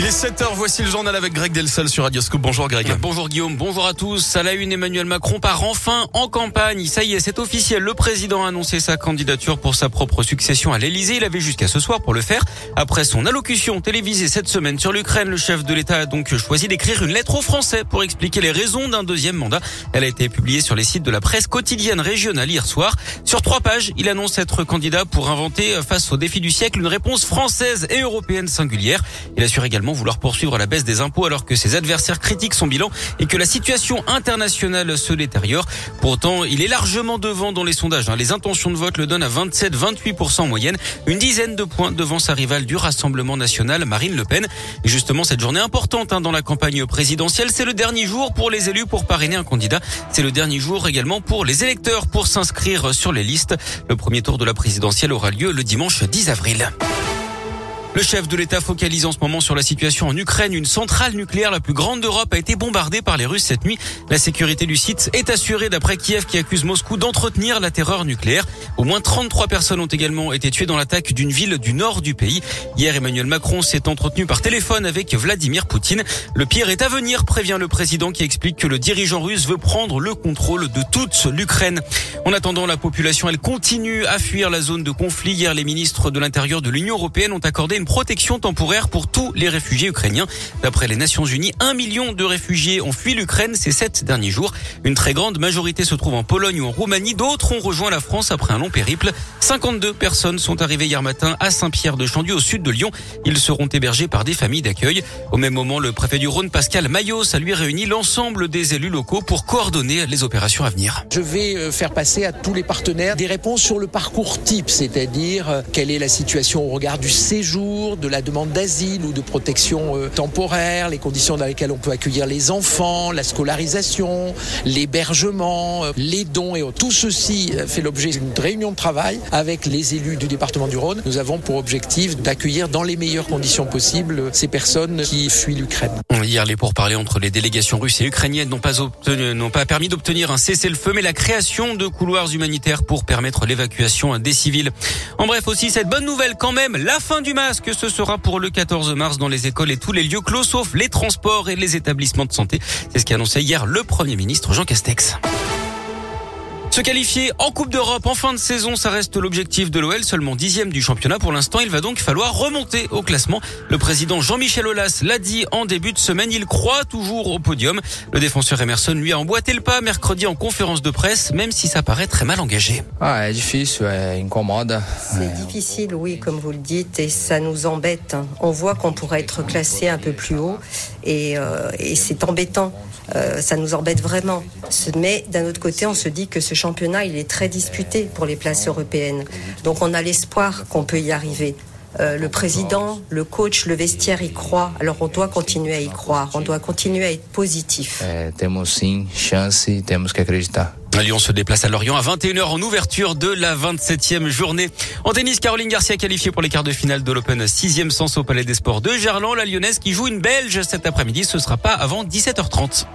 Il est 7h, voici le journal avec Greg Delsol sur Radioscope. Bonjour Greg. Bonjour Guillaume, bonjour à tous. À la une, Emmanuel Macron part enfin en campagne. Ça y est, c'est officiel. Le président a annoncé sa candidature pour sa propre succession à l'Elysée. Il avait jusqu'à ce soir pour le faire. Après son allocution télévisée cette semaine sur l'Ukraine, le chef de l'État a donc choisi d'écrire une lettre aux Français pour expliquer les raisons d'un deuxième mandat. Elle a été publiée sur les sites de la presse quotidienne régionale hier soir. Sur trois pages, il annonce être candidat pour inventer face au défi du siècle une réponse française et européenne singulière. Il assure également vouloir poursuivre la baisse des impôts alors que ses adversaires critiquent son bilan et que la situation internationale se détériore. Pourtant, il est largement devant dans les sondages. Hein. Les intentions de vote le donnent à 27-28% en moyenne, une dizaine de points devant sa rivale du Rassemblement national, Marine Le Pen. Et justement, cette journée importante hein, dans la campagne présidentielle, c'est le dernier jour pour les élus pour parrainer un candidat. C'est le dernier jour également pour les électeurs pour s'inscrire sur les listes. Le premier tour de la présidentielle aura lieu le dimanche 10 avril. Le chef de l'État focalise en ce moment sur la situation en Ukraine. Une centrale nucléaire la plus grande d'Europe a été bombardée par les Russes cette nuit. La sécurité du site est assurée d'après Kiev qui accuse Moscou d'entretenir la terreur nucléaire. Au moins 33 personnes ont également été tuées dans l'attaque d'une ville du nord du pays. Hier, Emmanuel Macron s'est entretenu par téléphone avec Vladimir Poutine. Le pire est à venir, prévient le président qui explique que le dirigeant russe veut prendre le contrôle de toute l'Ukraine. En attendant, la population, elle continue à fuir la zone de conflit. Hier, les ministres de l'Intérieur de l'Union européenne ont accordé une protection temporaire pour tous les réfugiés ukrainiens. D'après les Nations Unies, un million de réfugiés ont fui l'Ukraine ces sept derniers jours. Une très grande majorité se trouve en Pologne ou en Roumanie. D'autres ont rejoint la France après un long périple. 52 personnes sont arrivées hier matin à Saint-Pierre-de-Chandieu au sud de Lyon. Ils seront hébergés par des familles d'accueil. Au même moment, le préfet du Rhône, Pascal Maillot, a lui réuni l'ensemble des élus locaux pour coordonner les opérations à venir. Je vais euh, faire passer à tous les partenaires des réponses sur le parcours type, c'est-à-dire euh, quelle est la situation au regard du séjour, de la demande d'asile ou de protection euh, temporaire, les conditions dans lesquelles on peut accueillir les enfants, la scolarisation, l'hébergement, euh, les dons et. Tout ceci euh, fait l'objet d'une réunion de travail avec les élus du département du Rhône. Nous avons pour objectif d'accueillir dans les meilleures conditions possibles ces personnes qui fuient l'Ukraine. Hier, les pourparlers entre les délégations russes et ukrainiennes n'ont pas, permis d'obtenir un cessez-le-feu, mais la création de couloirs humanitaires pour permettre l'évacuation des civils. En bref, aussi cette bonne nouvelle quand même, la fin du masque que ce sera pour le 14 mars dans les écoles et tous les lieux clos, sauf les transports et les établissements de santé. C'est ce qu'a annoncé hier le Premier ministre Jean Castex. Se qualifier en Coupe d'Europe en fin de saison, ça reste l'objectif de l'OL, seulement dixième du championnat pour l'instant. Il va donc falloir remonter au classement. Le président Jean-Michel Aulas l'a dit en début de semaine, il croit toujours au podium. Le défenseur Emerson lui a emboîté le pas mercredi en conférence de presse, même si ça paraît très mal engagé. Ah, difficile, ouais, incommode. C'est difficile, oui, comme vous le dites, et ça nous embête. On voit qu'on pourrait être classé un peu plus haut, et, euh, et c'est embêtant. Euh, ça nous embête vraiment. Mais d'un autre côté, on se dit que ce championnat, il est très disputé pour les places européennes. Donc on a l'espoir qu'on peut y arriver. Euh, le président, le coach, le vestiaire y croient. Alors on doit continuer à y croire. On doit continuer à être positif. Eh, chance, acreditar. Lyon se déplace à Lorient à 21h en ouverture de la 27e journée. En tennis, Caroline Garcia qualifiée pour les quarts de finale de l'Open 6e sens au Palais des Sports de Gerland. La Lyonnaise qui joue une Belge cet après-midi. Ce sera pas avant 17h30.